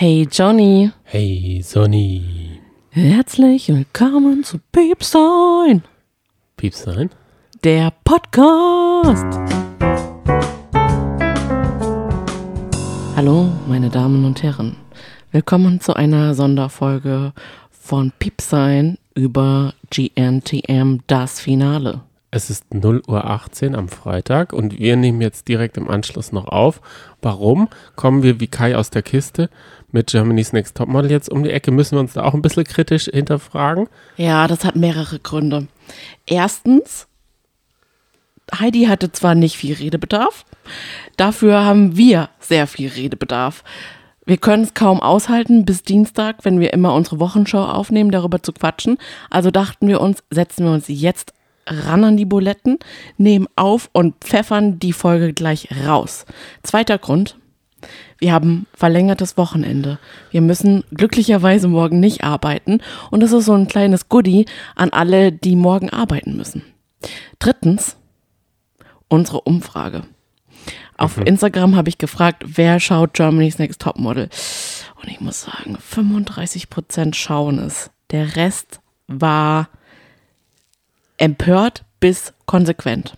Hey Johnny. Hey Sonny. Herzlich willkommen zu Piepsein. Piepsein? Der Podcast. Hallo, meine Damen und Herren. Willkommen zu einer Sonderfolge von Piepsein über GNTM das Finale. Es ist 0 Uhr 18 am Freitag und wir nehmen jetzt direkt im Anschluss noch auf. Warum kommen wir wie Kai aus der Kiste mit Germany's Next Topmodel jetzt um die Ecke? Müssen wir uns da auch ein bisschen kritisch hinterfragen? Ja, das hat mehrere Gründe. Erstens, Heidi hatte zwar nicht viel Redebedarf, dafür haben wir sehr viel Redebedarf. Wir können es kaum aushalten bis Dienstag, wenn wir immer unsere Wochenschau aufnehmen, darüber zu quatschen. Also dachten wir uns, setzen wir uns jetzt ran an die Buletten, nehmen auf und pfeffern die Folge gleich raus. Zweiter Grund. Wir haben verlängertes Wochenende. Wir müssen glücklicherweise morgen nicht arbeiten und das ist so ein kleines Goodie an alle, die morgen arbeiten müssen. Drittens, unsere Umfrage. Auf mhm. Instagram habe ich gefragt, wer schaut Germany's Next Topmodel? Und ich muss sagen, 35 Prozent schauen es. Der Rest war empört bis konsequent.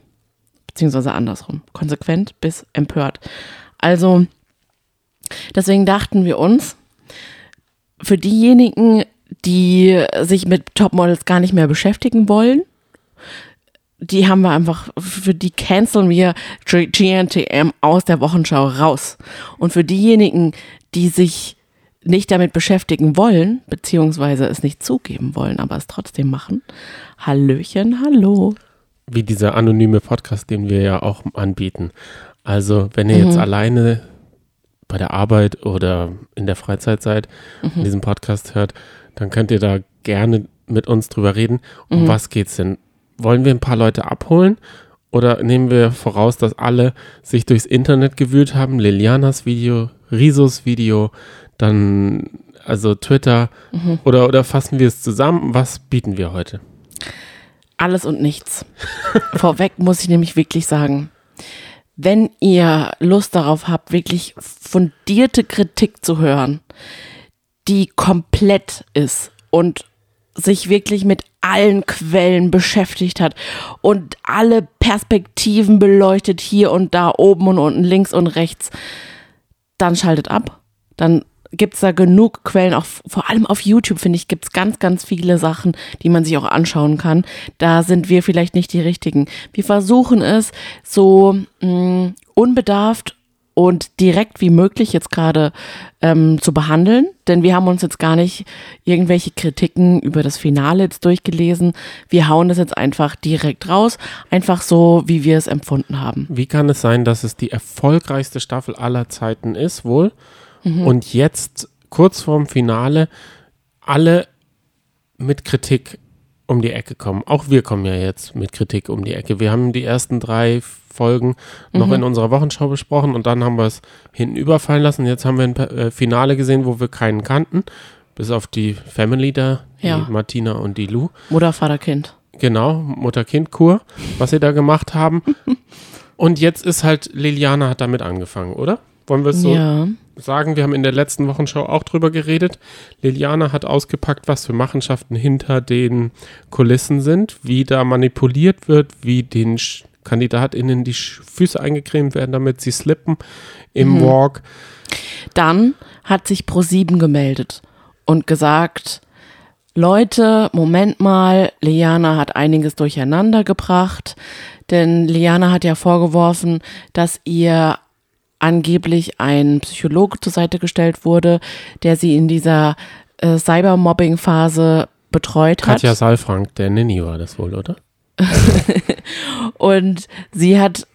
Beziehungsweise andersrum. Konsequent bis empört. Also, deswegen dachten wir uns, für diejenigen, die sich mit Topmodels gar nicht mehr beschäftigen wollen, die haben wir einfach, für die canceln wir GNTM aus der Wochenschau raus. Und für diejenigen, die sich nicht damit beschäftigen wollen, beziehungsweise es nicht zugeben wollen, aber es trotzdem machen. Hallöchen, hallo. Wie dieser anonyme Podcast, den wir ja auch anbieten. Also, wenn ihr mhm. jetzt alleine bei der Arbeit oder in der Freizeit seid mhm. und diesen Podcast hört, dann könnt ihr da gerne mit uns drüber reden. Um mhm. was geht's denn? Wollen wir ein paar Leute abholen oder nehmen wir voraus, dass alle sich durchs Internet gewühlt haben? Lilianas Video, Risos Video, dann also Twitter mhm. oder, oder fassen wir es zusammen? Was bieten wir heute? Alles und nichts. Vorweg muss ich nämlich wirklich sagen, wenn ihr Lust darauf habt, wirklich fundierte Kritik zu hören, die komplett ist und sich wirklich mit allen Quellen beschäftigt hat und alle Perspektiven beleuchtet, hier und da, oben und unten, links und rechts, dann schaltet ab. Dann gibt es da genug Quellen, auch vor allem auf YouTube, finde ich, gibt es ganz, ganz viele Sachen, die man sich auch anschauen kann. Da sind wir vielleicht nicht die Richtigen. Wir versuchen es so mh, mm, unbedarft und direkt wie möglich jetzt gerade ähm, zu behandeln, denn wir haben uns jetzt gar nicht irgendwelche Kritiken über das Finale jetzt durchgelesen. Wir hauen das jetzt einfach direkt raus, einfach so, wie wir es empfunden haben. Wie kann es sein, dass es die erfolgreichste Staffel aller Zeiten ist, wohl? Mhm. Und jetzt, kurz vorm Finale, alle mit Kritik um die Ecke kommen. Auch wir kommen ja jetzt mit Kritik um die Ecke. Wir haben die ersten drei Folgen noch mhm. in unserer Wochenschau besprochen und dann haben wir es hinten überfallen lassen. Jetzt haben wir ein äh, Finale gesehen, wo wir keinen kannten, bis auf die Family da, ja. die Martina und die Lou. Mutter, Vater, Kind. Genau, Mutter-Kind-Kur, was sie da gemacht haben. und jetzt ist halt, Liliana hat damit angefangen, oder? Wollen wir es so ja. Sagen? Wir haben in der letzten Wochenschau auch drüber geredet. Liliana hat ausgepackt, was für Machenschaften hinter den Kulissen sind, wie da manipuliert wird, wie den KandidatInnen die Füße eingecremt werden, damit sie slippen im mhm. Walk. Dann hat sich Pro7 gemeldet und gesagt, Leute, Moment mal, Liana hat einiges durcheinander gebracht, denn Liana hat ja vorgeworfen, dass ihr angeblich ein Psychologe zur Seite gestellt wurde, der sie in dieser äh, Cybermobbing-Phase betreut hat. Katja Saalfrank, der Nini war das wohl, oder? und sie hat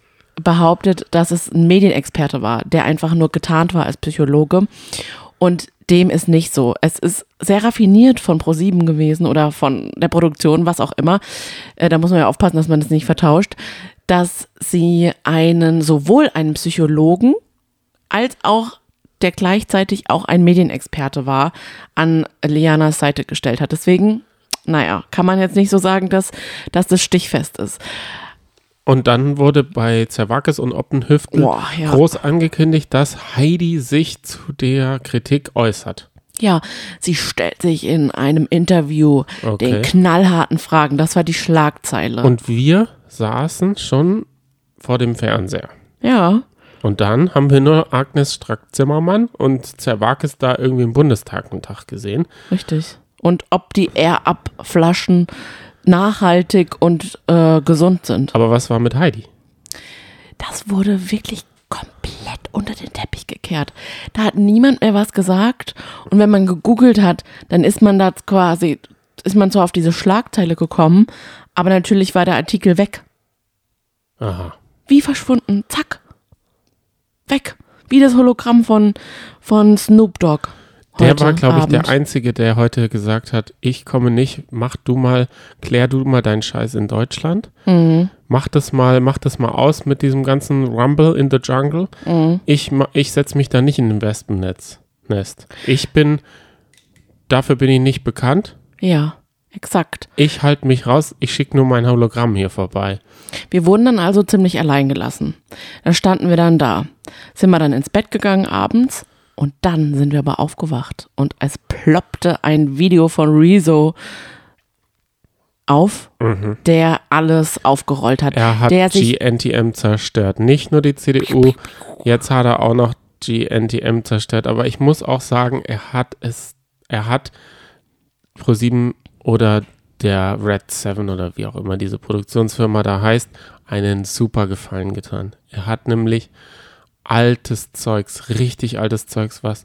behauptet, dass es ein Medienexperte war, der einfach nur getarnt war als Psychologe. Und dem ist nicht so. Es ist sehr raffiniert von ProSieben gewesen oder von der Produktion, was auch immer. Äh, da muss man ja aufpassen, dass man das nicht vertauscht dass sie einen, sowohl einen Psychologen als auch der gleichzeitig auch ein Medienexperte war, an Lianas Seite gestellt hat. Deswegen, naja, kann man jetzt nicht so sagen, dass, dass das stichfest ist. Und dann wurde bei Zerwakis und Oppenhüftel Boah, ja. groß angekündigt, dass Heidi sich zu der Kritik äußert. Ja, sie stellt sich in einem Interview Okay. den knallharten Fragen. Das war die Schlagzeile. Und wir saßen schon vor dem Fernseher. ja, Und dann haben wir nur Agnes Strack-Zimmermann und Zerwakis da irgendwie im Bundestag einen Tag gesehen. richtig. Und ob die Air-Up-Flaschen nachhaltig und äh, gesund sind. Aber was war mit Heidi? Das wurde wirklich komplett unter den Teppich gekehrt. Da hat niemand mehr was gesagt. Und wenn man gegoogelt hat, dann ist man da quasi, ist man zwar auf diese Schlagzeile gekommen, aber natürlich war der Artikel weg. Aha. Wie verschwunden. Zack. Weg. Wie das Hologramm von, von Snoop Dogg. Der war, glaube ich, der. Einzige, der heute gesagt hat, ich komme nicht, mach du mal, klär du mal deinen Scheiß in Deutschland. Mhm. Mach das mal, mach das mal aus mit diesem ganzen Rumble in the Jungle. Mhm. Ich, ich setze mich da nicht in ein Wespennetz. Nest. Ich bin, dafür bin ich nicht bekannt. Ja, exakt. Ich halte mich raus, ich schicke nur mein Hologramm hier vorbei. Wir wurden dann also ziemlich allein gelassen. Da standen wir dann da. Sind wir dann ins Bett gegangen abends und dann sind wir aber aufgewacht und es ploppte ein Video von Rezo auf, der alles aufgerollt hat. Mhm. Er hat der GNTM zerstört. Nicht nur die CDU, jetzt hat er auch noch GNTM zerstört. Aber ich muss auch sagen, er hat es, er hat ProSieben oder der Red Seven oder wie auch immer diese Produktionsfirma da heißt, einen super Gefallen getan. Er hat nämlich altes Zeugs, richtig altes Zeugs, was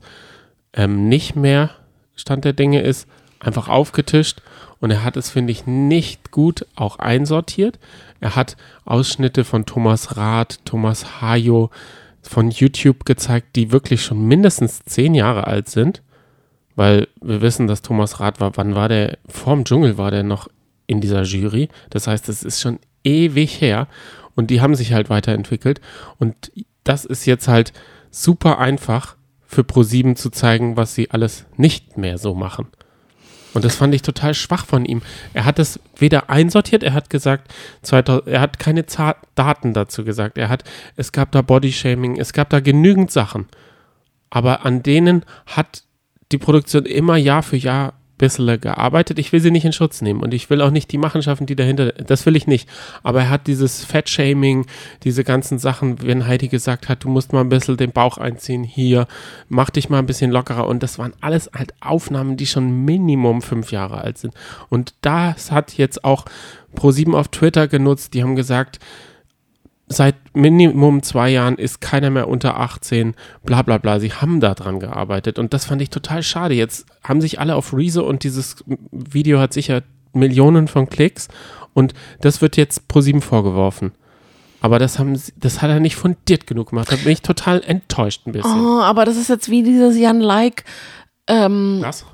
ähm, nicht mehr Stand der Dinge ist, einfach aufgetischt und er hat es, finde ich, nicht gut auch einsortiert. Er hat Ausschnitte von Thomas Rath, Thomas Hayo von YouTube gezeigt, die wirklich schon mindestens zehn Jahre alt sind, weil wir wissen, dass Thomas Rath war, wann war der, vorm Dschungel war der noch in dieser Jury. Das heißt, es ist schon ewig her und die haben sich halt weiterentwickelt und das ist jetzt halt super einfach für ProSieben zu zeigen, was sie alles nicht mehr so machen. Und das fand ich total schwach von ihm. Er hat es weder einsortiert, er hat gesagt, 2000, er hat keine Za Daten dazu gesagt. Er hat, es gab da Bodyshaming, es gab da genügend Sachen. Aber an denen hat die Produktion immer Jahr für Jahr bisschen gearbeitet. Ich will sie nicht in Schutz nehmen und ich will auch nicht die Machenschaften, die dahinter, das will ich nicht. Aber er hat dieses Fettshaming, diese ganzen Sachen, wenn Heidi gesagt hat, du musst mal ein bisschen den Bauch einziehen, hier, mach dich mal ein bisschen lockerer. Und das waren alles halt Aufnahmen, die schon Minimum fünf Jahre alt sind. Und das hat jetzt auch Pro7 auf Twitter genutzt. Die haben gesagt, seit Minimum zwei Jahren ist keiner mehr unter 18, bla bla bla. Sie haben da dran gearbeitet und das fand ich total schade. Jetzt haben sich alle auf Rezo und dieses Video hat sicher Millionen von Klicks und das wird jetzt ProSieben vorgeworfen. Aber das, haben, sie- das hat er nicht fundiert genug gemacht. Da bin ich total enttäuscht ein bisschen. Oh, aber das ist jetzt wie dieses Jan Like, ähm, Was?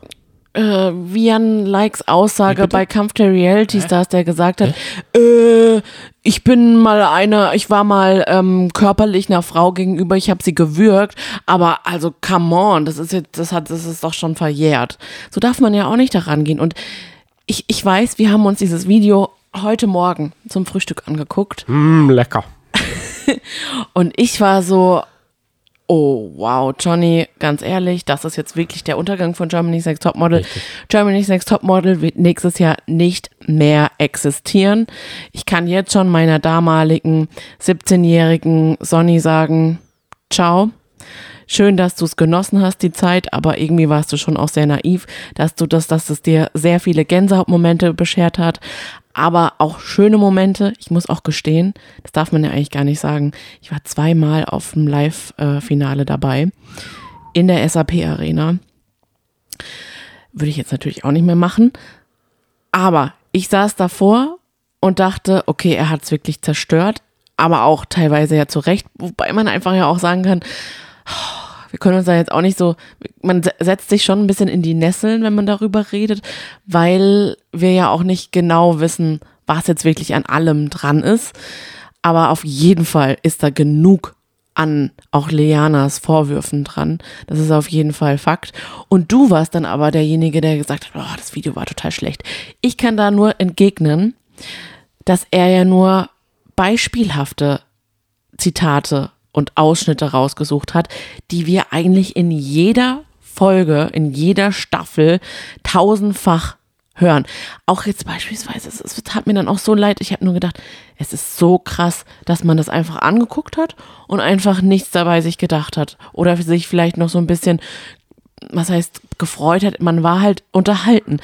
Äh, wie Jan Likes Aussage bei Kampf der Reality Stars, der gesagt hat, äh, ich bin mal eine, ich war mal ähm, körperlich einer Frau gegenüber, ich habe sie gewürgt, aber also come on, das ist jetzt, das hat, das ist doch schon verjährt. So darf man ja auch nicht daran gehen. Und ich, ich weiß, wir haben uns dieses Video heute Morgen zum Frühstück angeguckt Mm, lecker. und ich war so, oh wow, Johnny, ganz ehrlich, das ist jetzt wirklich der Untergang von Germany's Next Topmodel. Germany's Next Topmodel wird nächstes Jahr nicht mehr existieren. Ich kann jetzt schon meiner damaligen 17-jährigen Sonny sagen, ciao. Schön, dass du es genossen hast, die Zeit, aber irgendwie warst du schon auch sehr naiv, dass du das, dass es dir sehr viele Gänsehautmomente beschert hat, aber auch schöne Momente. Ich muss auch gestehen, das darf man ja eigentlich gar nicht sagen. Ich war zweimal auf dem Live-Finale dabei in der SAP-Arena. Würde ich jetzt natürlich auch nicht mehr machen. Aber ich saß davor und dachte, okay, er hat es wirklich zerstört, aber auch teilweise ja zu Recht, wobei man einfach ja auch sagen kann, wir können uns da jetzt auch nicht so, man se- setzt sich schon ein bisschen in die Nesseln, wenn man darüber redet, weil wir ja auch nicht genau wissen, was jetzt wirklich an allem dran ist. Aber auf jeden Fall ist da genug an auch Leanas Vorwürfen dran. Das ist auf jeden Fall Fakt. Und du warst dann aber derjenige, der gesagt hat, oh, das Video war total schlecht. Ich kann da nur entgegnen, dass er ja nur beispielhafte Zitate und Ausschnitte rausgesucht hat, die wir eigentlich in jeder Folge, in jeder Staffel tausendfach hören. Auch jetzt beispielsweise, es, es tat mir dann auch so leid, ich habe nur gedacht, es ist so krass, dass man das einfach angeguckt hat und einfach nichts dabei sich gedacht hat. Oder sich vielleicht noch so ein bisschen, was heißt, gefreut hat. Man war halt unterhalten.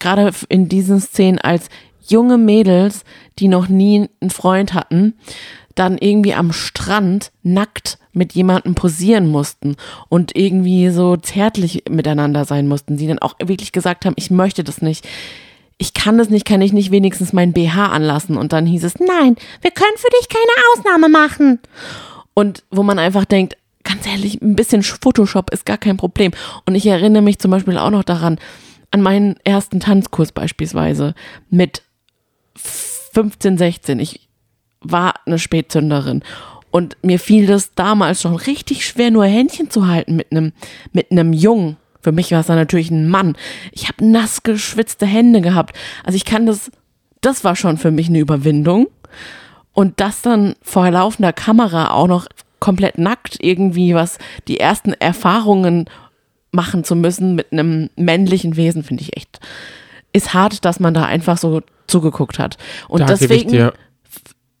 Gerade in diesen Szenen als junge Mädels, die noch nie einen Freund hatten, dann irgendwie am Strand nackt mit jemandem posieren mussten und irgendwie so zärtlich miteinander sein mussten, die dann auch wirklich gesagt haben, ich möchte das nicht. Ich kann das nicht, kann ich nicht wenigstens mein BH anlassen? Und dann hieß es, nein, wir können für dich keine Ausnahme machen. Und wo man einfach denkt, ganz ehrlich, ein bisschen Photoshop ist gar kein Problem. Und ich erinnere mich zum Beispiel auch noch daran, an meinen ersten Tanzkurs beispielsweise mit 15, 16. Ich war eine Spätzünderin. Und mir fiel das damals schon richtig schwer, nur Händchen zu halten mit einem, mit einem Jungen. Für mich war es dann natürlich ein Mann. Ich habe nass geschwitzte Hände gehabt. Also ich kann das, das war schon für mich eine Überwindung. Und das dann vor laufender Kamera auch noch komplett nackt irgendwie was, die ersten Erfahrungen machen zu müssen mit einem männlichen Wesen, finde ich echt, ist hart, dass man da einfach so zugeguckt hat. Und Da gebe ich deswegen. dir,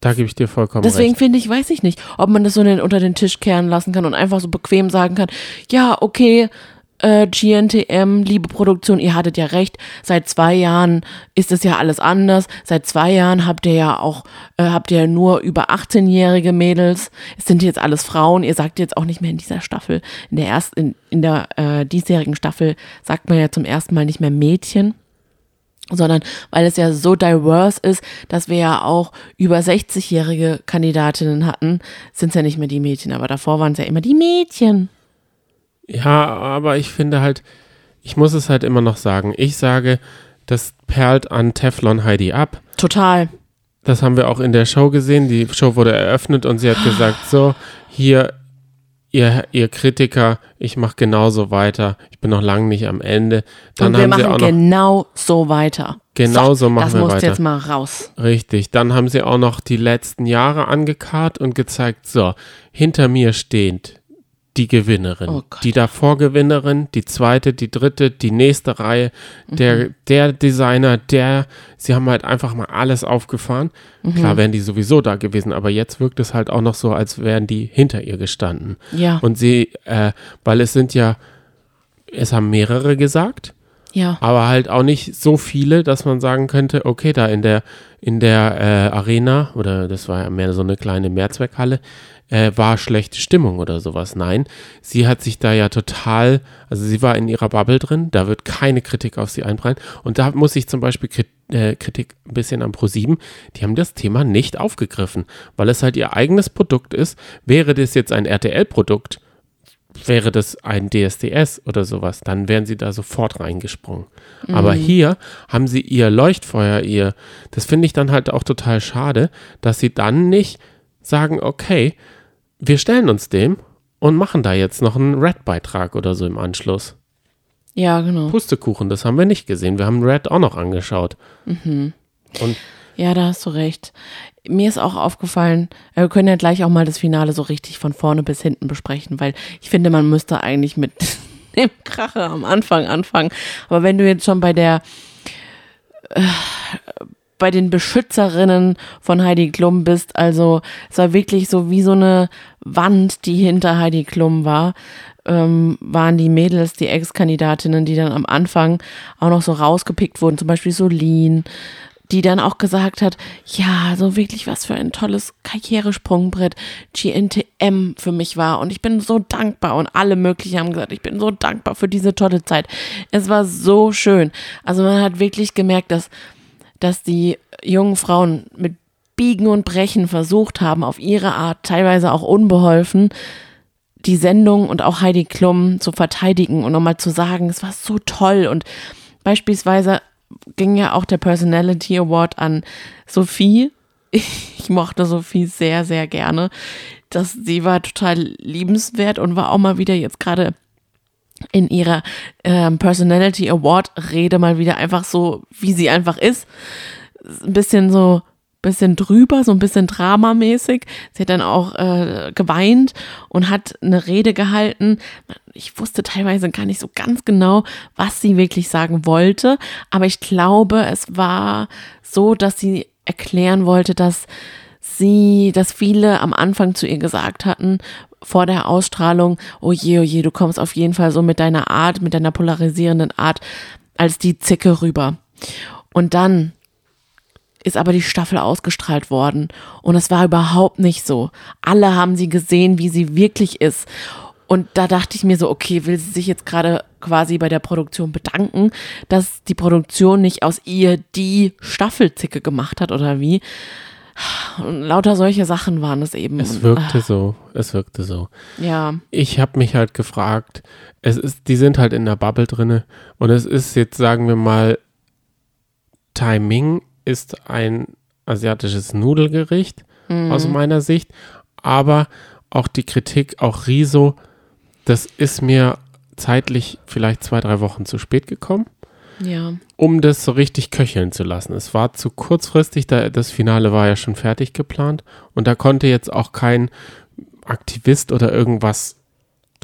da gebe ich dir vollkommen Deswegen recht. finde ich, weiß ich nicht, ob man das so den, unter den Tisch kehren lassen kann und einfach so bequem sagen kann, ja, okay, äh, GNTM, liebe Produktion, ihr hattet ja recht, seit zwei Jahren ist es ja alles anders. Seit zwei Jahren habt ihr ja auch, äh, habt ihr ja nur über 18-jährige Mädels. Es sind jetzt alles Frauen. Ihr sagt jetzt auch nicht mehr in dieser Staffel, in der ersten, in, in der äh, diesjährigen Staffel sagt man ja zum ersten Mal nicht mehr Mädchen sondern weil es ja so diverse ist, dass wir ja auch über 60-jährige Kandidatinnen hatten, sind es ja nicht mehr die Mädchen, aber davor waren es ja immer die Mädchen. Ja, aber ich finde halt, ich muss es halt immer noch sagen. Ich sage, das perlt an Teflon Heidi ab. Total. Das haben wir auch in der Show gesehen. Die Show wurde eröffnet und sie hat gesagt, so, hier, ihr, ihr Kritiker, ich mache genauso weiter. Ich bin noch lange nicht am Ende. Dann und wir haben sie machen auch noch, genau so weiter. Genau so machen das wir musst weiter. jetzt mal raus. richtig, dann haben sie auch noch die letzten Jahre angekarrt und gezeigt, so, hinter mir steht die Gewinnerin, Oh die davor Gewinnerin, die zweite, die dritte, die nächste Reihe, der, Mhm. der Designer, der, sie haben halt einfach mal alles aufgefahren. Mhm. Klar wären die sowieso da gewesen, aber jetzt wirkt es halt auch noch so, als wären die hinter ihr gestanden. Ja, Und sie, äh, weil es sind ja, es haben mehrere gesagt, ja. aber halt auch nicht so viele, dass man sagen könnte, okay, da in der, in der äh, Arena, oder das war ja mehr so eine kleine Mehrzweckhalle, äh, war schlechte Stimmung oder sowas. Nein, sie hat sich da ja total, also sie war in ihrer Bubble drin, da wird keine Kritik auf sie einprallen. Und da muss ich zum Beispiel äh, Kritik ein bisschen am Pro7, die haben das Thema nicht aufgegriffen, weil es halt ihr eigenes Produkt ist. Wäre das jetzt ein RTL-Produkt, wäre das ein DSDS oder sowas, dann wären sie da sofort reingesprungen. Aber hier haben sie ihr Leuchtfeuer, ihr, das finde ich dann halt auch total schade, dass sie dann nicht sagen, okay, wir stellen uns dem und machen da jetzt noch einen Red-Beitrag oder so im Anschluss. Ja, genau. Pustekuchen, das haben wir nicht gesehen. Wir haben Red auch noch angeschaut. Und Ja, da hast du recht. Mir ist auch aufgefallen, äh, wir können ja gleich auch mal das Finale so richtig von vorne bis hinten besprechen, weil ich finde, man müsste eigentlich mit dem Kracher am Anfang anfangen. Aber wenn du jetzt schon bei der, äh, bei den Beschützerinnen von Heidi Klum bist, also es war wirklich so wie so eine Wand, die hinter Heidi Klum war, ähm, waren die Mädels, die Ex-Kandidatinnen, die dann am Anfang auch noch so rausgepickt wurden, zum Beispiel Solin, die dann auch gesagt hat, ja, so wirklich was für ein tolles Karrieresprungbrett GNTM für mich war. Und ich bin so dankbar. Und alle möglichen haben gesagt, ich bin so dankbar für diese tolle Zeit. Es war so schön. Also man hat wirklich gemerkt, dass, dass die jungen Frauen mit Biegen und Brechen versucht haben, auf ihre Art, teilweise auch unbeholfen, die Sendung und auch Heidi Klum zu verteidigen und nochmal zu sagen, es war so toll. Und beispielsweise ging ja auch der Personality Award an Sophie. Ich mochte Sophie sehr, sehr gerne. Das, sie war total liebenswert und war auch mal wieder jetzt gerade in ihrer ähm, Personality Award Rede mal wieder einfach so, wie sie einfach ist. Ein bisschen so bisschen drüber, so ein bisschen dramamäßig. Sie hat dann auch äh, geweint und hat eine Rede gehalten. Ich wusste teilweise gar nicht so ganz genau, was sie wirklich sagen wollte, aber ich glaube, es war so, dass sie erklären wollte, dass sie, dass viele am Anfang zu ihr gesagt hatten, vor der Ausstrahlung, oh je, oh je, du kommst auf jeden Fall so mit deiner Art, mit deiner polarisierenden Art als die Zicke rüber. Und dann ist aber die Staffel ausgestrahlt worden und es war überhaupt nicht so. Alle haben sie gesehen, wie sie wirklich ist. Und da dachte ich mir so, okay, will sie sich jetzt gerade quasi bei der Produktion bedanken, dass die Produktion nicht aus ihr die Staffelzicke gemacht hat oder wie? Und lauter solche Sachen waren es eben. Es wirkte so, es wirkte so. Ja. Ich habe mich halt gefragt, es ist, die sind halt in der Bubble drinne und es ist jetzt, sagen wir mal, Timing ist ein asiatisches Nudelgericht mhm. aus meiner Sicht, aber auch die Kritik, auch Riso, das ist mir zeitlich vielleicht zwei, drei Wochen zu spät gekommen. Ja. Um das so richtig köcheln zu lassen. Es war zu kurzfristig, da, das Finale war ja schon fertig geplant und da konnte jetzt auch kein Aktivist oder irgendwas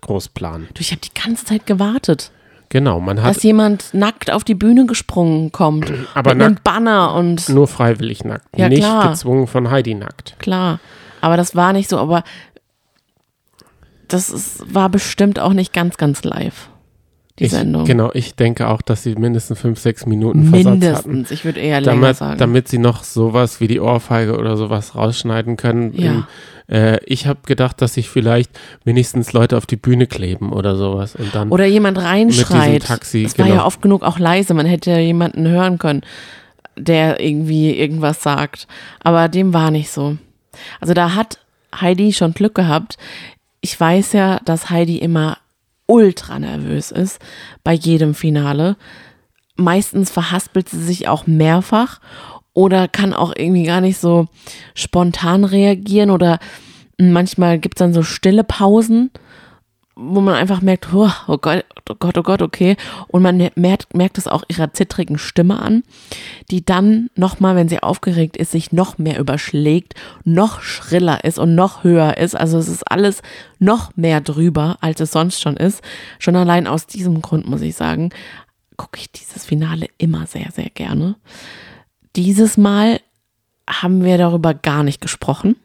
groß planen. Du, ich habe die ganze Zeit gewartet. Genau, man hat. Dass jemand nackt auf die Bühne gesprungen kommt. Aber mit einem Banner und. Nur freiwillig nackt. Ja, nicht klar. gezwungen von Heidi nackt. Klar. Aber das war nicht so, aber das ist, war bestimmt auch nicht ganz, ganz live. Die ich, Sendung. Genau, ich denke auch, dass sie mindestens fünf, sechs Minuten Mindestens. Versatz hatten. Ich würde eher länger Damit, sagen. damit sie noch sowas wie die Ohrfeige oder sowas rausschneiden können. Ja. In, äh, ich habe gedacht, dass sich vielleicht wenigstens Leute auf die Bühne kleben oder sowas und dann Oder jemand mit reinschreit. diesem Taxi. Es war genau. ja oft genug auch leise. Man hätte ja jemanden hören können, der irgendwie irgendwas sagt. Aber dem war nicht so. Also da hat Heidi schon Glück gehabt. Ich weiß ja, dass Heidi immer ultra nervös ist bei jedem Finale. Meistens verhaspelt sie sich auch mehrfach oder kann auch irgendwie gar nicht so spontan reagieren oder manchmal gibt es dann so stille Pausen, wo man einfach merkt, oh, oh Gott, oh Gott, oh Gott, okay. Und man merkt, merkt es auch ihrer zittrigen Stimme an, die dann nochmal, wenn sie aufgeregt ist, sich noch mehr überschlägt, noch schriller ist und noch höher ist. Also es ist alles noch mehr drüber, als es sonst schon ist. Schon allein aus diesem Grund muss ich sagen, gucke ich dieses Finale immer sehr, sehr gerne. Dieses Mal haben wir darüber gar nicht gesprochen,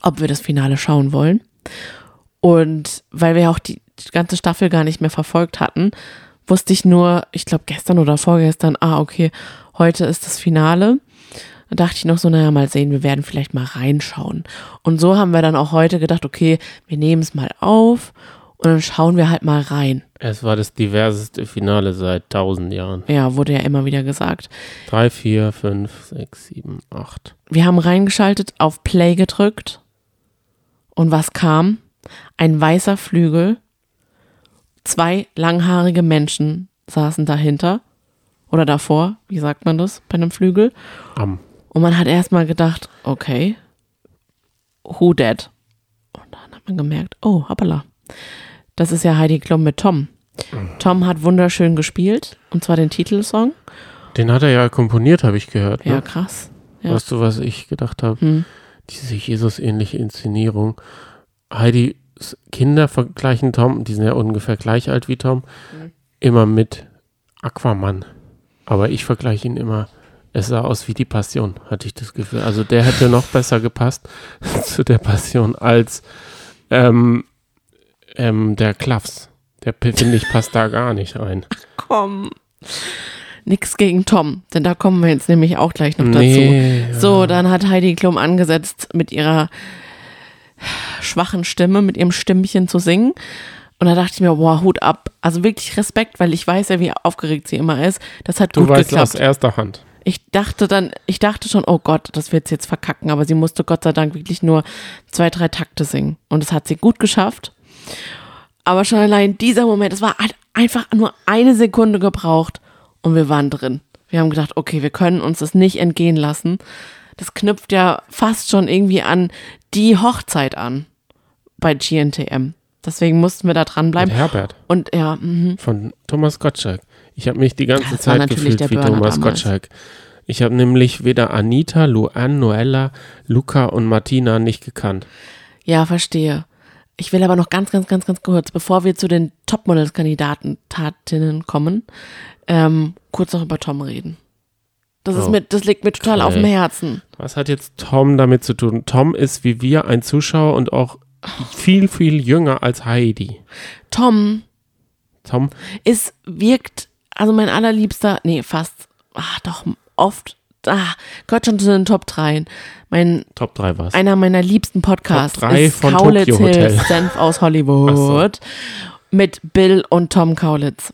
ob wir das Finale schauen wollen. Und weil wir auch die ganze Staffel gar nicht mehr verfolgt hatten, wusste ich nur, ich glaube gestern oder vorgestern, ah, okay, heute ist das Finale. Da dachte ich noch so, naja, mal sehen, wir werden vielleicht mal reinschauen. Und so haben wir dann auch heute gedacht, okay, wir nehmen es mal auf und dann schauen wir halt mal rein. Es war das diverseste Finale seit tausend Jahren. Ja, wurde ja immer wieder gesagt. Drei, vier, fünf, sechs, sieben, acht. Wir haben reingeschaltet, auf Play gedrückt. Und was kam? Ein weißer Flügel. Zwei langhaarige Menschen saßen dahinter. Oder davor, wie sagt man das bei einem Flügel? Am. Und man hat erstmal gedacht, okay, who dead? Und dann hat man gemerkt, oh, hoppala. Das ist ja Heidi Klum mit Tom. Tom hat wunderschön gespielt, und zwar den Titelsong. Den hat er ja komponiert, habe ich gehört. Ne? Ja, krass. Ja. Weißt du, was ich gedacht habe? Hm. Diese Jesus-ähnliche Inszenierung. Heidi Kinder vergleichen Tom, die sind ja ungefähr gleich alt wie Tom, Mhm. immer mit Aquaman. Aber ich vergleiche ihn immer, es sah aus wie die Passion, hatte ich das Gefühl. Also der hätte noch besser gepasst zu der Passion als ähm, ähm, der Klaffs. Der finde ich passt da gar nicht rein. Komm. Nix gegen Tom, denn da kommen wir jetzt nämlich auch gleich noch dazu. Nee, So, dann hat Heidi Klum angesetzt, mit ihrer schwachen Stimme, mit ihrem Stimmchen zu singen. Und da dachte ich mir, wow, Hut ab. Also wirklich Respekt, weil ich weiß ja, wie aufgeregt sie immer ist. Das hat du gut weißt geklappt. aus erster Hand. Ich dachte dann, ich dachte schon, oh Gott, das wird sie jetzt verkacken, aber sie musste Gott sei Dank wirklich nur zwei, drei Takte singen. Und das hat sie gut geschafft. Aber schon allein dieser Moment, es war halt einfach nur eine Sekunde gebraucht und wir waren drin. Wir haben gedacht, okay, wir können uns das nicht entgehen lassen. Das knüpft ja fast schon irgendwie an die Hochzeit an bei GNTM. Deswegen mussten wir da Mit dranbleiben. Herbert Und ja, mhm. von Thomas Gottschalk. Ich habe mich die ganze das Zeit gefühlt wie Burner Thomas damals. Gottschalk. Ich habe nämlich weder Anita, Luan, Noella, Luca und Martina nicht gekannt. Ja, verstehe. Ich will aber noch ganz, ganz, ganz, ganz kurz, bevor wir zu den Topmodels-Kandidaten, Tatinnen kommen, ähm, kurz noch über Tom reden. Das, ist Oh. mir, das liegt mir total auf dem. Herzen. Was hat jetzt Tom damit zu tun? Tom ist wie wir ein Zuschauer und auch viel, viel jünger als Heidi. Tom Tom, ist, wirkt, also mein allerliebster, nee, fast, ach doch, oft, ah, gehört schon zu den Top 3. Mein, Top 3 war's. einer meiner liebsten Podcasts Top drei ist von Kaulitz Tokyo Hotel. Senf aus Hollywood mit Bill und Tom Kaulitz.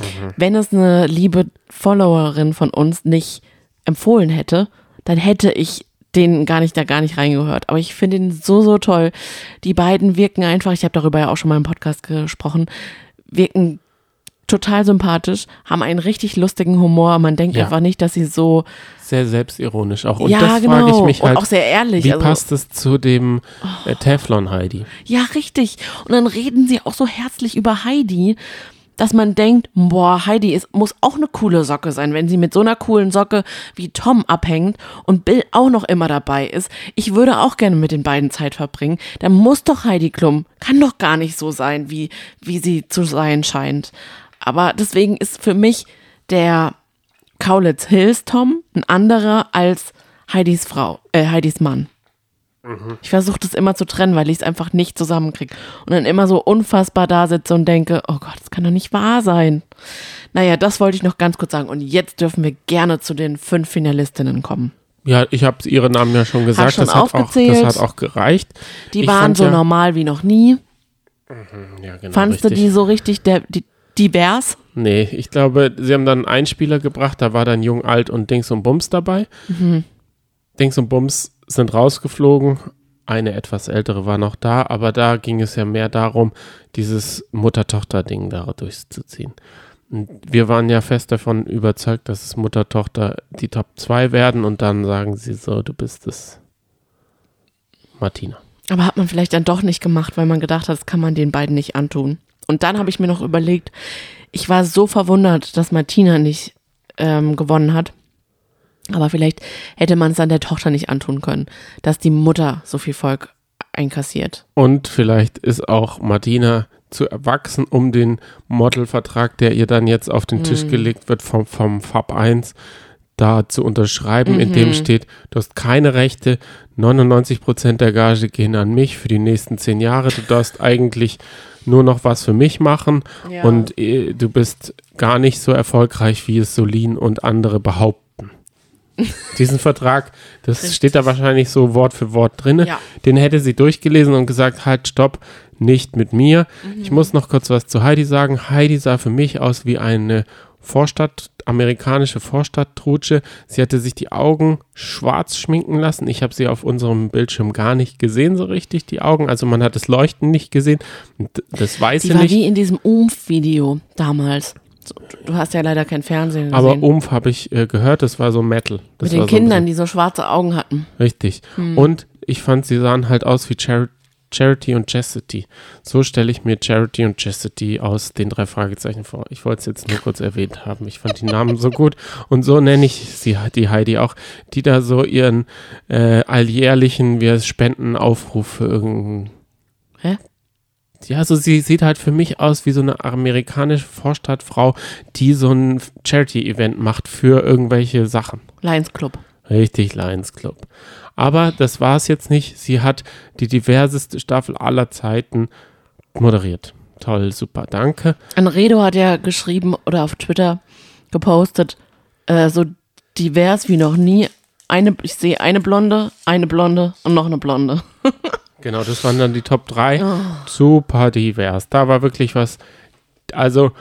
Mhm. Wenn es eine liebe Followerin von uns nicht empfohlen hätte, dann hätte ich den gar nicht da gar nicht reingehört. Aber ich finde ihn so, so toll. Die beiden wirken einfach, ich habe darüber ja auch schon mal im Podcast gesprochen, wirken total sympathisch, haben einen richtig lustigen Humor. Man denkt Ja. einfach nicht, dass sie so, Sehr selbstironisch auch. Und ja, das genau, frage ich mich und halt, auch sehr ehrlich. wie also, passt es zu dem äh, Teflon-Heidi? Ja, richtig. Und dann reden sie auch so herzlich über Heidi, dass man denkt, boah, Heidi ist, muss auch eine coole Socke sein, wenn sie mit so einer coolen Socke wie Tom abhängt und Bill auch noch immer dabei ist. Ich würde auch gerne mit den beiden Zeit verbringen. Dann muss doch Heidi Klum, kann doch gar nicht so sein, wie, wie sie zu sein scheint. Aber deswegen ist für mich der Kaulitz Hills Tom ein anderer als Heidis Frau, äh, Heidis Mann. Ich versuche das immer zu trennen, weil ich es einfach nicht zusammenkriege. Und dann immer so unfassbar da sitze und denke, oh Gott, das kann doch nicht wahr sein. Naja, das wollte ich noch ganz kurz sagen. Und jetzt dürfen wir gerne zu den fünf Finalistinnen kommen. Ja, ich habe ihre Namen ja schon gesagt. schon das, hat auch, aufgezählt. das hat auch gereicht. Die Ich waren so ja, normal wie noch nie. Ja, genau, Fandst du richtig. die so richtig der, die, divers? Nee, ich glaube, sie haben dann einen Einspieler gebracht, da war dann Jung, Alt und Dings und Bums dabei. Mhm. Dings und Bums sind rausgeflogen. Eine etwas ältere war noch da, aber da ging es ja mehr darum, dieses Mutter-Tochter-Ding da durchzuziehen. Wir waren ja fest davon überzeugt, dass es Mutter-Tochter die Top 2 werden und dann sagen sie so, du bist es. Martina. Aber hat man vielleicht dann doch nicht gemacht, weil man gedacht hat, das kann man den beiden nicht antun. Und dann habe ich mir noch überlegt, ich war so verwundert, dass Martina nicht ähm, gewonnen hat. Aber vielleicht hätte man es dann der Tochter nicht antun können, dass die Mutter so viel Volk einkassiert. Und vielleicht ist auch Martina zu erwachsen, um den Modelvertrag, der ihr dann jetzt auf den Tisch gelegt wird vom, vom FAB 1, da zu unterschreiben, in dem steht, du hast keine Rechte, 99% der Gage gehen an mich für die nächsten zehn Jahre, du darfst eigentlich nur noch was für mich machen Ja. und äh, du bist gar nicht so erfolgreich, wie es Solin und andere behaupten. Diesen Vertrag, das steht da wahrscheinlich so Wort für Wort drin. Ja. Den hätte sie durchgelesen und gesagt, halt, stopp, nicht mit mir. Ich muss noch kurz was zu Heidi sagen. Heidi sah für mich aus wie eine Vorstadt, amerikanische Vorstadttrutsche. Sie hatte sich die Augen schwarz schminken lassen. Ich habe sie auf unserem Bildschirm gar nicht gesehen, so richtig, die Augen. Also man hat das Leuchten nicht gesehen. Das weiß Die sie war nicht. wie in diesem Umf-Video damals. Du hast ja leider kein Fernsehen gesehen. Aber Umf habe ich äh, gehört, das war so Metal. Das Mit den so Kindern, die so schwarze Augen hatten. Richtig. Hm. Und ich fand, sie sahen halt aus wie Char Charity und Chastity. So stelle ich mir Charity und Chastity aus den drei Fragezeichen vor. Ich wollte es jetzt nur kurz erwähnt haben. Ich fand die Namen so gut. Und so nenne ich sie die Heidi auch, die da so ihren äh, alljährlichen, wir Spendenaufruf für irgendeinen. Hä? Ja, also sie sieht halt für mich aus wie so eine amerikanische Vorstadtfrau, die so ein Charity-Event macht für irgendwelche Sachen. Lions Club. Richtig, Lions Club. Aber das war es jetzt nicht. Sie hat die diverseste Staffel aller Zeiten moderiert. Toll, super, danke. Anredo hat ja geschrieben oder auf Twitter gepostet, äh, so divers wie noch nie. Eine, ich sehe eine Blonde, eine Blonde und noch eine Blonde. Genau, das waren dann die Top 3. Super divers. Da war wirklich was. Also,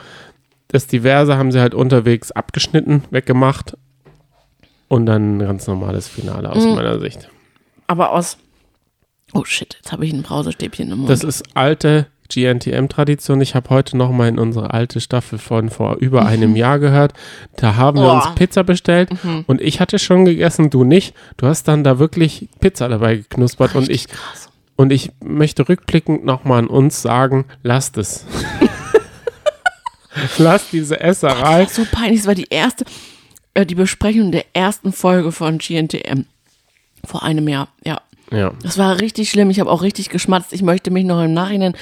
das Diverse haben sie halt unterwegs abgeschnitten, weggemacht. Und dann ein ganz normales Finale aus meiner Sicht. Aber aus. Oh shit, jetzt habe ich ein Brausestäbchen im Mund. Das ist alte GNTM-Tradition. Ich habe heute noch mal in unsere alte Staffel von vor über einem Jahr gehört. Da haben wir Boah. uns Pizza bestellt und ich hatte schon gegessen, du nicht. Du hast dann da wirklich Pizza dabei geknuspert und ich, krass. Und ich möchte rückblickend noch mal an uns sagen, lasst es. Lasst diese Esserei. So peinlich, es war die erste. äh, die Besprechung der ersten Folge von GNTM. Vor einem Jahr, ja. Ja. Das war richtig schlimm. Ich habe auch richtig geschmatzt. Ich möchte mich noch im Nachhinein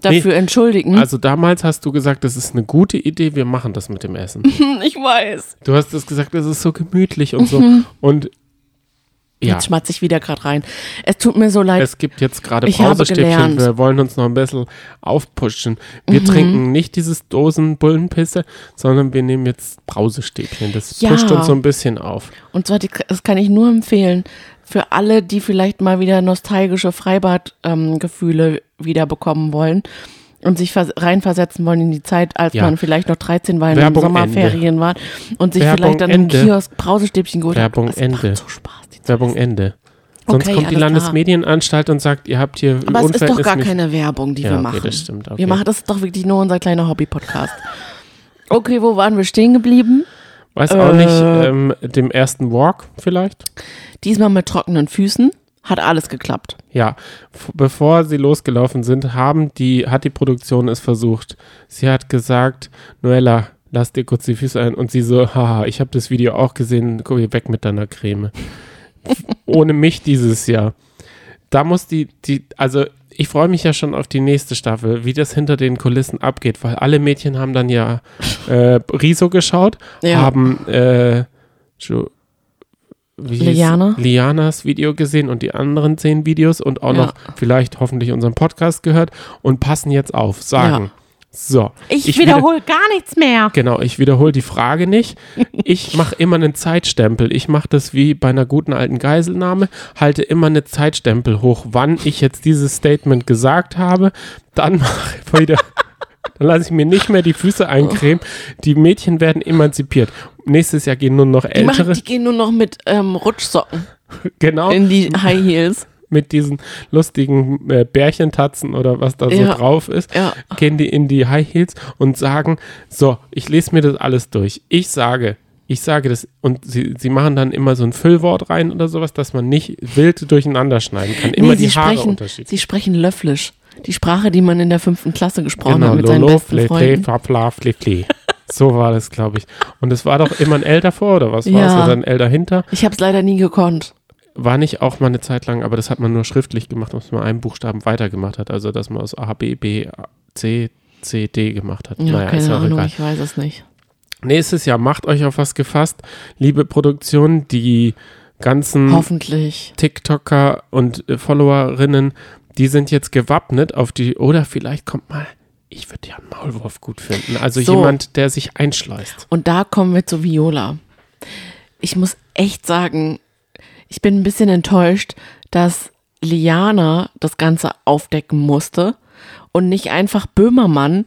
dafür Nee, entschuldigen. Also damals hast du gesagt, das ist eine gute Idee, wir machen das mit dem Essen. ich weiß. Du hast es gesagt, das ist so gemütlich und so. Mhm. Und ja, Jetzt schmatze ich wieder gerade rein. Es tut mir so leid. es gibt jetzt gerade Pausestäbchen. Mhm. Wir wollen uns noch ein bisschen aufpushen. Wir trinken nicht dieses Dosen-Bullenpisse, sondern wir nehmen jetzt Brausestäbchen. Das Ja. pusht uns so ein bisschen auf. Und zwar, die, das kann ich nur empfehlen, für alle, die vielleicht mal wieder nostalgische Freibad-Gefühle wieder bekommen wollen und sich vers reinversetzen wollen in die Zeit, als Ja. man vielleicht noch 13 war, in den Sommerferien war und sich Werbung vielleicht dann im Ende. Kiosk Brausestäbchen geholt Werbung hat. Das Ende. macht so Spaß. Werbung Ende. Sonst Okay, kommt die. Landesmedienanstalt und sagt, ihr habt hier Aber es ist doch gar keine Werbung, die Ja, wir okay, machen. das stimmt, okay. Wir machen, das ist doch wirklich nur unser kleiner Hobby-Podcast. Okay, wo waren wir stehen geblieben? Weiß auch nicht, Äh. ähm, dem ersten Walk vielleicht? Diesmal mit trockenen Füßen. Hat alles geklappt. Ja, bevor sie losgelaufen sind, haben die, hat die Produktion es versucht. Sie hat gesagt, Noella, lass dir kurz die Füße ein. Und sie so, haha, ich habe das Video auch gesehen, guck hier weg mit deiner Creme. Ohne mich dieses Jahr. Da muss die, die, also ich freue mich ja schon auf die nächste Staffel, wie das hinter den Kulissen abgeht, weil alle Mädchen haben dann ja äh, Riso geschaut, Ja. haben äh, Liana? Lianas Video gesehen und die anderen zehn Videos und auch Ja. noch vielleicht hoffentlich unseren Podcast gehört und passen jetzt auf, sagen. Ja. So. Ich, wieder- wiederhole gar nichts mehr. Genau, ich wiederhole die Frage nicht. Ich mache immer einen Zeitstempel. Ich mache das wie bei einer guten alten Geiselnahme, halte immer eine Zeitstempel hoch, wann ich jetzt dieses Statement gesagt habe. Dann mache ich wieder. Dann lasse ich mir nicht mehr die Füße eincremen. Die Mädchen werden emanzipiert. Nächstes Jahr gehen nur noch Die, machen, ältere. die gehen nur noch mit ähm, Rutschsocken genau. in die High Heels. mit diesen lustigen äh, Bärchentatzen oder was da so Ja. drauf ist, Ja. gehen die in die High Heels und sagen, so, ich lese mir das alles durch. Ich sage, ich sage das und sie, sie machen dann immer so ein Füllwort rein oder sowas, dass man nicht wild durcheinander schneiden kann. Immer nee, die Haare sprechen, unterschiedlich. sie sprechen Löfflisch. Die Sprache, die man in der fünften Klasse gesprochen Genau, hat mit seinen Lolo, besten Freunden. So war das, glaube ich. Und es war doch immer ein L davor oder was war es? Ja. Oder ein L dahinter? Ich habe es leider nie gekonnt. War nicht auch mal eine Zeit lang, aber das hat man nur schriftlich gemacht, dass man einen Buchstaben weitergemacht hat. Also, dass man aus A, B, B, C, C, D gemacht hat. Ja, naja, ist keine auch Ahnung, egal. ich weiß es nicht. Nächstes Jahr macht euch auf was gefasst, liebe Produktion, die ganzen Hoffentlich. TikToker und äh, Followerinnen, die sind jetzt gewappnet auf die, oder vielleicht kommt mal, ich würde ja einen Maulwurf gut finden. Also So. jemand, der sich einschleust. Und da kommen wir zu Viola. Ich muss echt sagen, ich bin ein bisschen enttäuscht, dass Liana das Ganze aufdecken musste und nicht einfach Böhmermann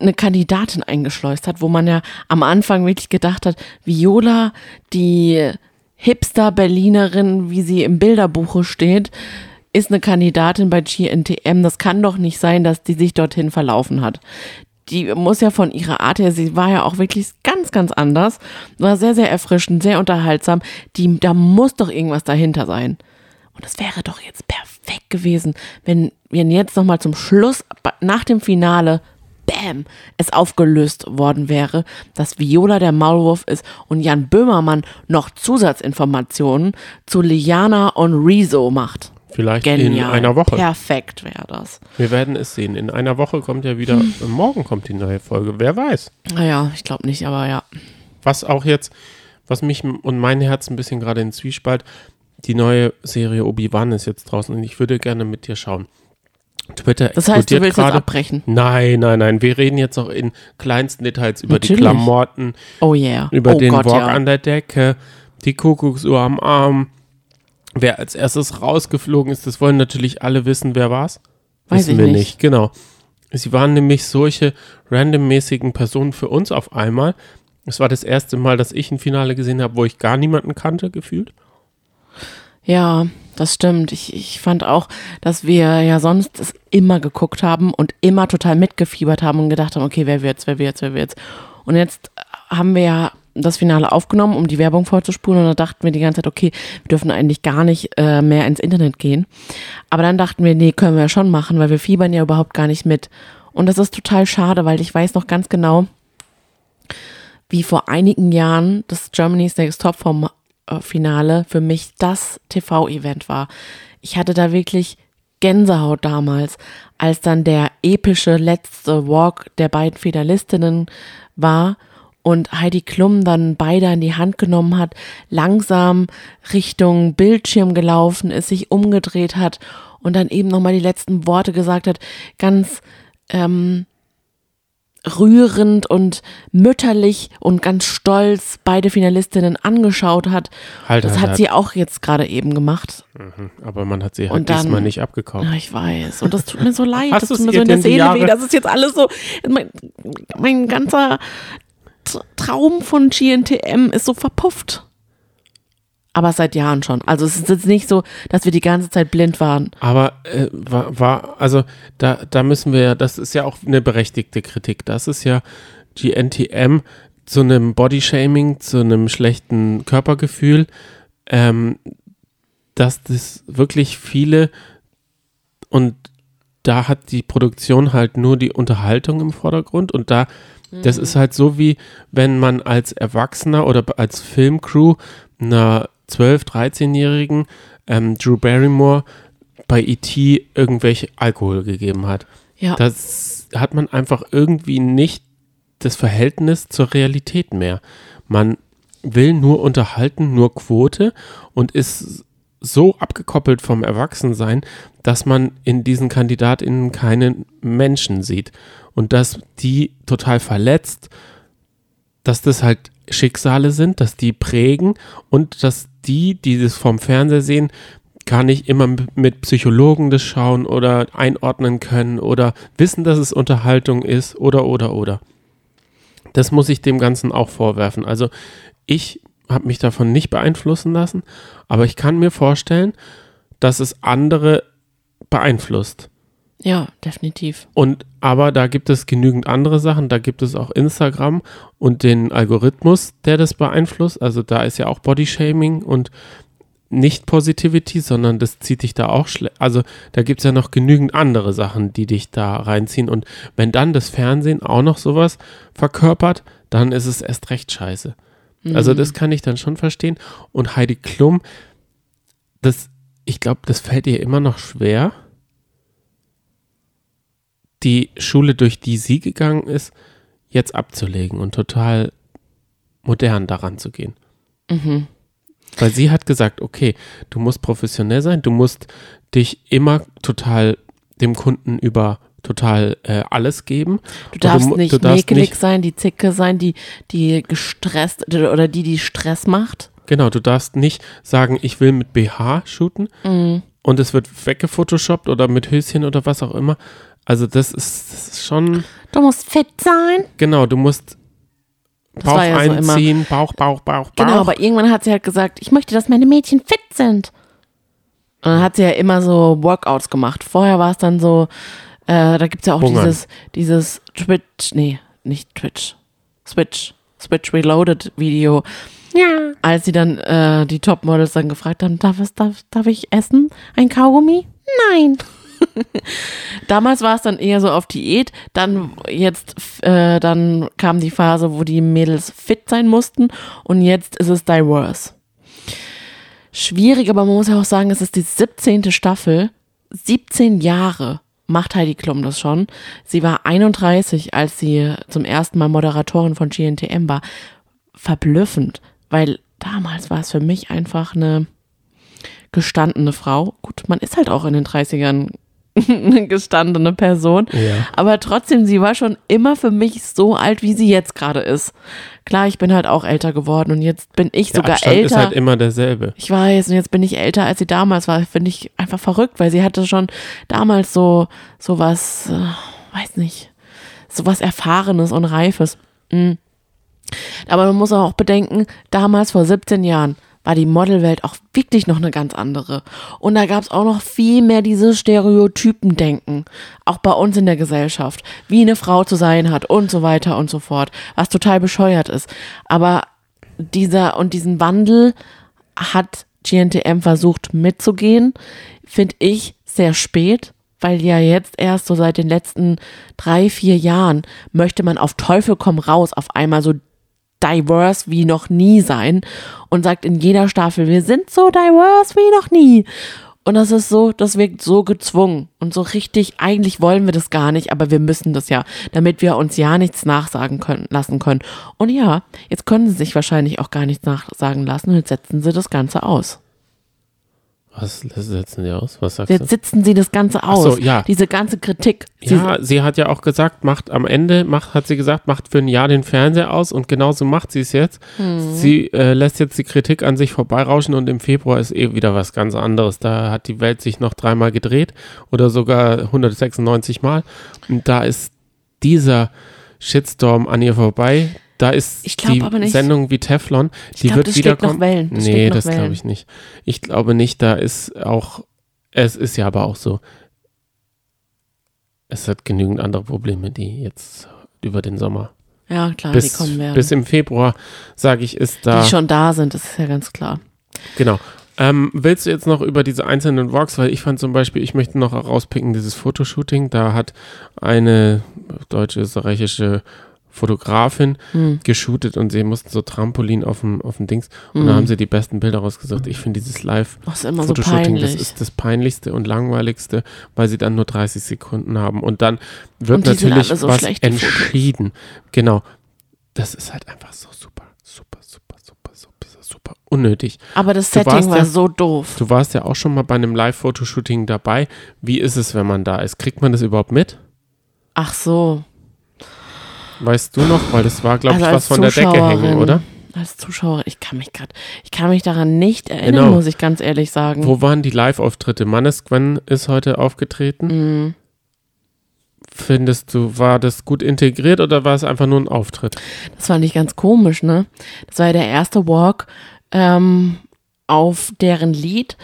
eine Kandidatin eingeschleust hat, wo man ja am Anfang wirklich gedacht hat, Viola, die Hipster-Berlinerin, wie sie im Bilderbuche steht, ist eine Kandidatin bei GNTM. Das kann doch nicht sein, dass die sich dorthin verlaufen hat. Die muss ja von ihrer Art her, sie war ja auch wirklich ganz, ganz anders, war sehr, sehr erfrischend, sehr unterhaltsam. Die, da muss doch irgendwas dahinter sein. Und es wäre doch jetzt perfekt gewesen, wenn, wenn jetzt nochmal zum Schluss, nach dem Finale, bam, es aufgelöst worden wäre, dass Viola der Maulwurf ist und Jan Böhmermann noch Zusatzinformationen zu Liana und Rezo macht. Vielleicht Genial. in einer Woche. Perfekt wäre das. Wir werden es sehen. In einer Woche kommt ja wieder, Hm. morgen kommt die neue Folge. Wer weiß. Naja, ich glaube nicht, aber ja. Was auch jetzt, was mich und mein Herz ein bisschen gerade in Zwiespalt, die neue Serie Obi-Wan ist jetzt draußen und ich würde gerne mit dir schauen. Twitter Das heißt, du willst jetzt gerade. abbrechen. Nein, nein, nein. Wir reden jetzt noch in kleinsten Details über die Natürlich. Klamotten, Oh yeah. über oh den Gott, Walk ja. an der Decke, die Kuckucksuhr am Arm. Wer als erstes rausgeflogen ist, das wollen natürlich alle wissen, wer war's. Weiß Wissen ich wir nicht. nicht, genau. Sie waren nämlich solche randommäßigen Personen für uns auf einmal. Es war das erste Mal, dass ich ein Finale gesehen habe, wo ich gar niemanden kannte, gefühlt. Ja, das stimmt. Ich, ich fand auch, dass wir ja sonst es immer geguckt haben und immer total mitgefiebert haben und gedacht haben, okay, wer wird's, wer wird's, wer wird's. Und jetzt haben wir ja das Finale aufgenommen, um die Werbung vorzuspulen und da dachten wir die ganze Zeit, okay, wir dürfen eigentlich gar nicht äh, mehr ins Internet gehen. Aber dann dachten wir, nee, können wir ja schon machen, weil wir fiebern ja überhaupt gar nicht mit. Und das ist total schade, weil ich weiß noch ganz genau, wie vor einigen Jahren das Germany's Next Top vom äh, Finale für mich das TV-Event war. Ich hatte da wirklich Gänsehaut damals, als dann der epische letzte Walk der beiden Finalistinnen war und Heidi Klum dann beide in die Hand genommen hat, langsam Richtung Bildschirm gelaufen ist, sich umgedreht hat und dann eben nochmal die letzten Worte gesagt hat, ganz ähm, rührend und mütterlich und ganz stolz beide Finalistinnen angeschaut hat. Halt, das halt, hat halt. sie auch jetzt gerade eben gemacht. Mhm, aber man hat sie halt dann- diesmal nicht abgekauft. Ja, ich weiß. Und das tut mir so leid. Hast das tut mir so in der Seele weh. Das ist jetzt alles so. Mein, mein ganzer Traum von GNTM ist so verpufft. Aber seit Jahren schon. Also es ist jetzt nicht so, dass wir die ganze Zeit blind waren. Aber äh, war, war, also da, da müssen wir ja, das ist ja auch eine berechtigte Kritik. Das ist ja GNTM zu einem Bodyshaming, zu einem schlechten Körpergefühl, ähm, dass das wirklich viele und da hat die Produktion halt nur die Unterhaltung im Vordergrund und da, das ist halt so wie, wenn man als Erwachsener oder als Filmcrew einer 12-, 13-Jährigen ähm, Drew Barrymore bei E.T. irgendwelche Alkohol gegeben hat. Ja. Das hat man einfach irgendwie nicht das Verhältnis zur Realität mehr. Man will nur unterhalten, nur Quote und ist so abgekoppelt vom Erwachsensein, dass man in diesen KandidatInnen keinen Menschen sieht und dass die total verletzt, dass das halt Schicksale sind, dass die prägen und dass die, die das vom Fernseher sehen, gar nicht immer mit Psychologen das schauen oder einordnen können oder wissen, dass es Unterhaltung ist oder oder oder. Das muss ich dem Ganzen auch vorwerfen. Also ich habe mich davon nicht beeinflussen lassen, aber ich kann mir vorstellen, dass es andere beeinflusst. Ja, definitiv. Und aber da gibt es genügend andere Sachen. Da gibt es auch Instagram und den Algorithmus, der das beeinflusst. Also da ist ja auch Bodyshaming und nicht Positivity, sondern das zieht dich da auch schlecht. Also da gibt es ja noch genügend andere Sachen, die dich da reinziehen. Und wenn dann das Fernsehen auch noch sowas verkörpert, dann ist es erst recht scheiße. Also das kann ich dann schon verstehen. Und Heidi Klum, das, ich glaube, das fällt ihr immer noch schwer die Schule, durch die sie gegangen ist, jetzt abzulegen und total modern daran zu gehen. Mhm. Weil sie hat gesagt, okay, du musst professionell sein, du musst dich immer total dem Kunden über total äh, alles geben. Du darfst mu- nicht du darfst mäkelig nicht- sein, die Zicke sein, die, die gestresst oder die, die Stress macht. Genau, du darfst nicht sagen, ich will mit BH shooten Mhm. und es wird weggefotoshoppt oder mit Höschen oder was auch immer. Also das ist, das ist schon, Du musst fit sein. genau, du musst Das Bauch war ja so einziehen, Bauch, Bauch, Bauch, Bauch. Genau, aber irgendwann hat sie halt gesagt, ich möchte, dass meine Mädchen fit sind. Und dann hat sie ja immer so Workouts gemacht. Vorher war es dann so, äh, da gibt es ja auch Hungern. dieses, dieses Twitch, nee, nicht Twitch, Switch, Switch Reloaded Video. Ja. Als sie dann äh, die Topmodels dann gefragt haben, darf, es, darf, darf ich essen? Ein Kaugummi? Nein. Damals war es dann eher so auf Diät, dann jetzt, äh, dann kam die Phase, wo die Mädels fit sein mussten und jetzt ist es diverse. Schwierig, aber man muss ja auch sagen, es ist die 17. Staffel, 17 Jahre macht Heidi Klum das schon. Sie war 31, als sie zum ersten Mal Moderatorin von GNTM war. Verblüffend, weil damals war es für mich einfach eine gestandene Frau. Gut, man ist halt auch in den 30ern eine gestandene Person. Ja. Aber trotzdem, sie war schon immer für mich so alt, wie sie jetzt gerade ist. Klar, ich bin halt auch älter geworden und jetzt bin ich Der sogar Abstand älter. ist halt immer derselbe. Ich weiß, und jetzt bin ich älter, als sie damals war. Finde ich einfach verrückt, weil sie hatte schon damals so, so was, äh, weiß nicht, so was Erfahrenes und Reifes. Mm. Aber man muss auch bedenken, damals vor 17 Jahren war die Modelwelt auch wirklich noch eine ganz andere. Und da gab es auch noch viel mehr diese Stereotypen-Denken, auch bei uns in der Gesellschaft, wie eine Frau zu sein hat und so weiter und so fort, was total bescheuert ist. Aber dieser und diesen Wandel hat GNTM versucht mitzugehen, finde ich sehr spät, weil ja jetzt erst so seit den letzten drei, vier Jahren möchte man auf Teufel komm raus auf einmal so diverse wie noch nie sein und sagt in jeder Staffel, wir sind so diverse wie noch nie. Und das ist so, das wirkt so gezwungen und so richtig, eigentlich wollen wir das gar nicht, aber wir müssen das ja, damit wir uns ja nichts nachsagen können, lassen können. Und ja, jetzt können sie sich wahrscheinlich auch gar nichts nachsagen lassen und jetzt setzen sie das Ganze aus. Was setzen Sie aus? Was sagst Jetzt du? sitzen sie das Ganze aus. so, ja. Diese ganze Kritik. Sie, Ja, sie hat ja auch gesagt, macht am Ende, macht, hat sie gesagt, macht für ein Jahr den Fernseher aus und genauso macht sie es jetzt. Mhm. Sie äh, lässt jetzt die Kritik an sich vorbeirauschen und im Februar ist eh wieder was ganz anderes. Da hat die Welt sich noch dreimal gedreht oder sogar 196 Mal. Und da ist dieser Shitstorm an ihr vorbei. Da ist die. Sendung wie Teflon. Die glaub, wird das schlägt noch wiederkommen. Wellen. Das nee, noch das glaube ich nicht. Ich glaube nicht, da ist auch, es ist ja aber auch so, es hat genügend andere Probleme, die jetzt über den Sommer ja, klar, bis, die kommen werden. bis im Februar, sage ich, ist da. die schon da sind, das ist ja ganz klar. Genau. Ähm, willst du jetzt noch über diese einzelnen Walks, weil ich fand zum Beispiel, ich möchte noch herauspicken, dieses Fotoshooting, da hat eine deutsche, österreichische Fotografin Hm. geshootet und sie mussten so Trampolin auf dem, auf dem Dings und da haben sie die besten Bilder rausgesucht. Ich finde dieses Live Das ist immer so das ist das peinlichste und langweiligste, weil sie dann nur 30 Sekunden haben und dann wird Und natürlich so was die Fotos. entschieden. Genau. Das ist halt einfach so super, super, super, super, super, super unnötig. Aber das Du Setting war ja- so doof. Du warst ja auch schon mal bei einem Live-Fotoshooting dabei. Wie ist es, wenn man da ist? Kriegt man das überhaupt mit? Ach so. Weißt du noch? Weil das war, glaube ich, Also was als von der Decke hängen, oder? Als Zuschauer, ich kann mich gerade, ich kann mich daran nicht erinnern, Genau. muss ich ganz ehrlich sagen. Wo waren die Live-Auftritte? Mannesquen ist heute aufgetreten. Mhm. Findest du, war das gut integriert oder war es einfach nur ein Auftritt? Das fand ich ganz komisch, ne? Das war ja der erste Walk ähm, auf deren Lied,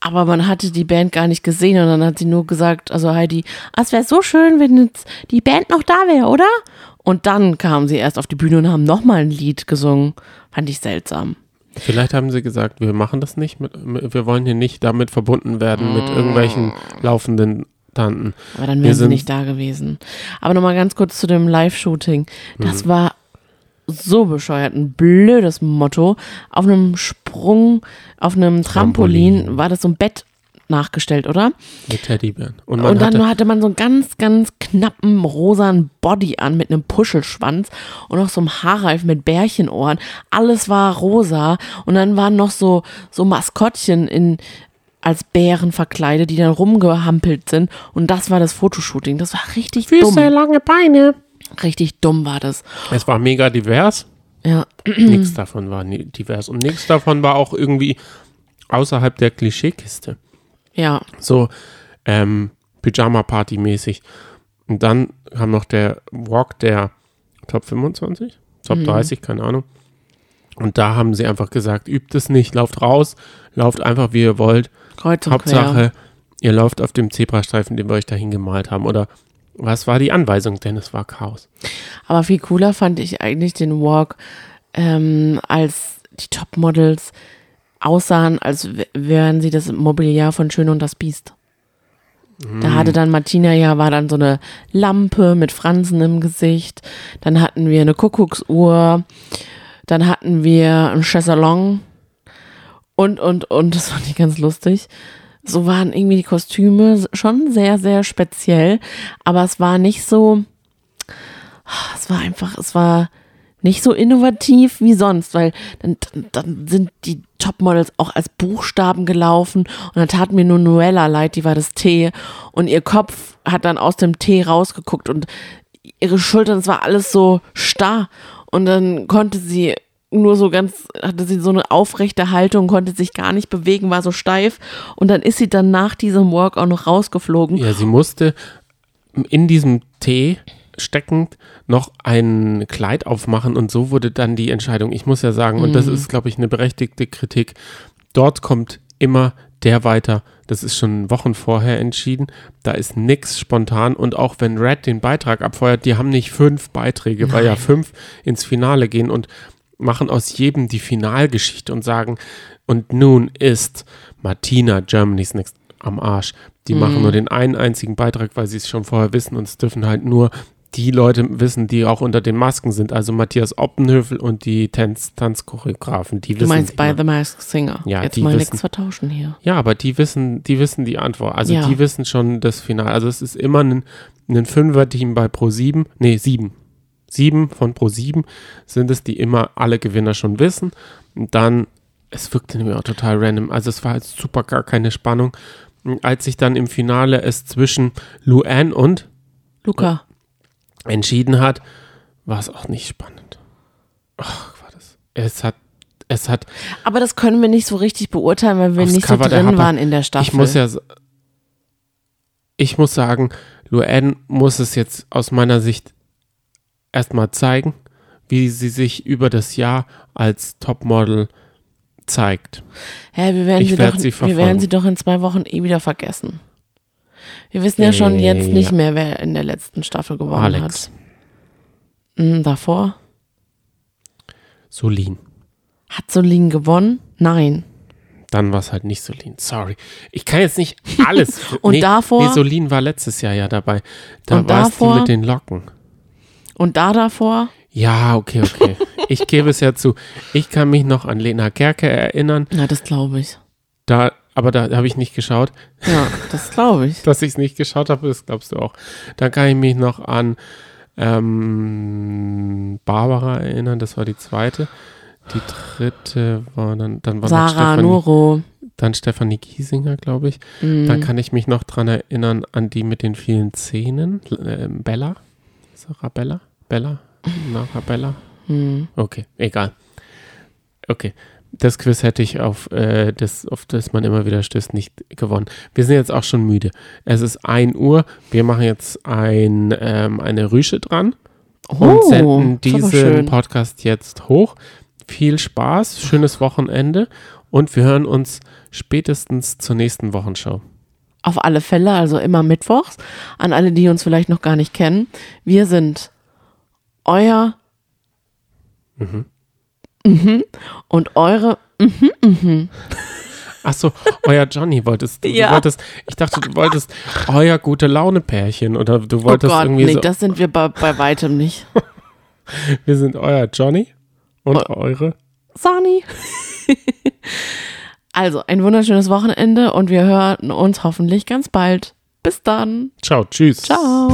aber man hatte die Band gar nicht gesehen und dann hat sie nur gesagt, also Heidi, ah, es wäre so schön, wenn jetzt die Band noch da wäre, oder? Und dann kamen sie erst auf die Bühne und haben nochmal ein Lied gesungen. Fand ich seltsam. Vielleicht haben sie gesagt, wir machen das nicht, mit, wir wollen hier nicht damit verbunden werden mit irgendwelchen laufenden Tanten. Aber dann Wir wären sie nicht da gewesen. Aber nochmal ganz kurz zu dem Live-Shooting. Mhm. Das war so bescheuert, ein blödes Motto. Auf einem Sprung, auf einem Trampolin, Trampolin. war das so ein Bett nachgestellt, oder? Mit Teddybären. Und man und dann hatte, hatte, man so einen ganz, ganz knappen rosanen Body an mit einem Puschelschwanz und noch so einem Haarreif mit Bärchenohren. Alles war rosa und dann waren noch so, so Maskottchen in, als Bären verkleidet, die dann rumgehampelt sind. Und das war das Fotoshooting. Das war richtig dumm. lange Beine. Richtig dumm war das. Es war mega divers. Ja, nichts davon war divers. Und nichts davon war auch irgendwie außerhalb der Klischeekiste. Ja. So ähm, Pyjama-Party-mäßig. Und dann kam noch der Walk der Top 25, Top Mhm. 30, keine Ahnung. Und da haben sie einfach gesagt, übt es nicht, lauft raus, lauft einfach wie ihr wollt. Kreuz und Hauptsache, quer. ihr lauft auf dem Zebrastreifen, den wir euch dahin gemalt haben. Oder was war die Anweisung? Denn es war Chaos. Aber viel cooler fand ich eigentlich den Walk, ähm, als die Topmodels aussahen, als wären sie das Mobiliar von Schön und das Biest. Da hatte dann Martina ja, war dann so eine Lampe mit Fransen im Gesicht. Dann hatten wir eine Kuckucksuhr. Dann hatten wir ein Chaiselong. Und, und, und, das fand ich ganz lustig. So waren irgendwie die Kostüme schon sehr, sehr speziell. Aber es war nicht so, es war einfach, es war nicht so innovativ wie sonst, weil dann, dann, sind die Topmodels auch als Buchstaben gelaufen und dann tat mir nur Noella leid, die war das T. Und ihr Kopf hat dann aus dem T rausgeguckt und ihre Schultern, es war alles so starr. Und dann konnte sie nur so ganz, hatte sie so eine aufrechte Haltung, konnte sich gar nicht bewegen, war so steif. Und dann ist sie dann nach diesem Walk auch noch rausgeflogen. Ja, sie musste in diesem Tee steckend noch ein Kleid aufmachen und so wurde dann die Entscheidung. Ich muss ja sagen, und das ist, glaube ich, eine berechtigte Kritik. Dort kommt immer der weiter. Das ist schon Wochen vorher entschieden. Da ist nichts spontan. Und auch wenn Red den Beitrag abfeuert, die haben nicht fünf Beiträge, weil ja fünf ins Finale gehen und machen aus jedem die Finalgeschichte und sagen, und nun ist Martina Germany's Next am Arsch. Die machen nur den einen einzigen Beitrag, weil sie es schon vorher wissen und es dürfen halt nur die Leute wissen, die auch unter den Masken sind, also Matthias Oppenhövel und die Tanz Tanzchoreografen, die Du wissen meinst bei immer- The Masked Singer. Ja, Jetzt die mal wissen- nichts vertauschen hier. Ja, aber die wissen, die wissen die Antwort. Also Ja. die wissen schon das Finale. Also es ist immer ein, ein Fünfer-Team bei Pro 7. Nee, sieben. Sieben von Pro 7 sind es, die immer alle Gewinner schon wissen. Und dann, es wirkte nämlich auch total random. Also es war jetzt super gar keine Spannung. Als sich dann im Finale es zwischen Luan und Luca. Entschieden hat, war es auch nicht spannend. Ach, war das. Es hat, es hat, Aber das können wir nicht so richtig beurteilen, weil wir nicht Cover so drin waren in der Staffel. Ich muss ja, ich muss sagen, Luann muss es jetzt aus meiner Sicht erstmal zeigen, wie sie sich über das Jahr als Topmodel zeigt. Hä, wir werden, Ich sie werd doch, sie wir werden sie doch in zwei Wochen eh wieder vergessen. Wir wissen ja schon Äh, jetzt nicht ja. mehr, wer in der letzten Staffel gewonnen Alex, hat. Mhm, davor? Solin. Hat Solin gewonnen? Nein. Dann war es halt nicht Solin. Sorry. Ich kann jetzt nicht alles. Und nee, davor? Nee, Solin war letztes Jahr ja dabei. Da Und war es die davor? mit den Locken. Und da davor? Ja, okay, okay. ich gebe es ja zu. Ich kann mich noch an Lena Gerke erinnern. Na, das glaube ich. Da, aber da habe ich nicht geschaut. Ja, das glaube ich. Dass ich es nicht geschaut habe, das glaubst du auch. Dann kann ich mich noch an ähm, Barbara erinnern, das war die zweite. Die dritte war dann, dann war noch Sarah Stefanie, Nuro. dann Stefanie Giesinger, glaube ich. Mhm. Dann kann ich mich noch dran erinnern an die mit den vielen Zähnen. Äh, Bella? Sarah Bella? Bella? Nara Bella? Mhm. Okay, egal. Okay. Das Quiz hätte ich auf, äh, das, auf das man immer wieder stößt, nicht gewonnen. Wir sind jetzt auch schon müde. Es ist 1 Uhr. Wir machen jetzt ein, ähm, eine Rüsche dran und Oh, senden ist aber diesen. Podcast jetzt hoch. Viel Spaß, schönes Wochenende und wir hören uns spätestens zur nächsten Wochenschau. Auf alle Fälle, also immer mittwochs. An alle, die uns vielleicht noch gar nicht kennen. Wir sind euer Mhm. Und eure Achso, euer Johnny wolltest du. Ja. du wolltest, ich dachte, du wolltest euer gute Laune-Pärchen oder du Oh wolltest Gott, irgendwie nee, so. das sind wir bei, bei weitem nicht. Wir sind euer Johnny und Oh. eure. Sani. also, ein wunderschönes Wochenende und wir hören uns hoffentlich ganz bald. Bis dann. Ciao, tschüss. Ciao.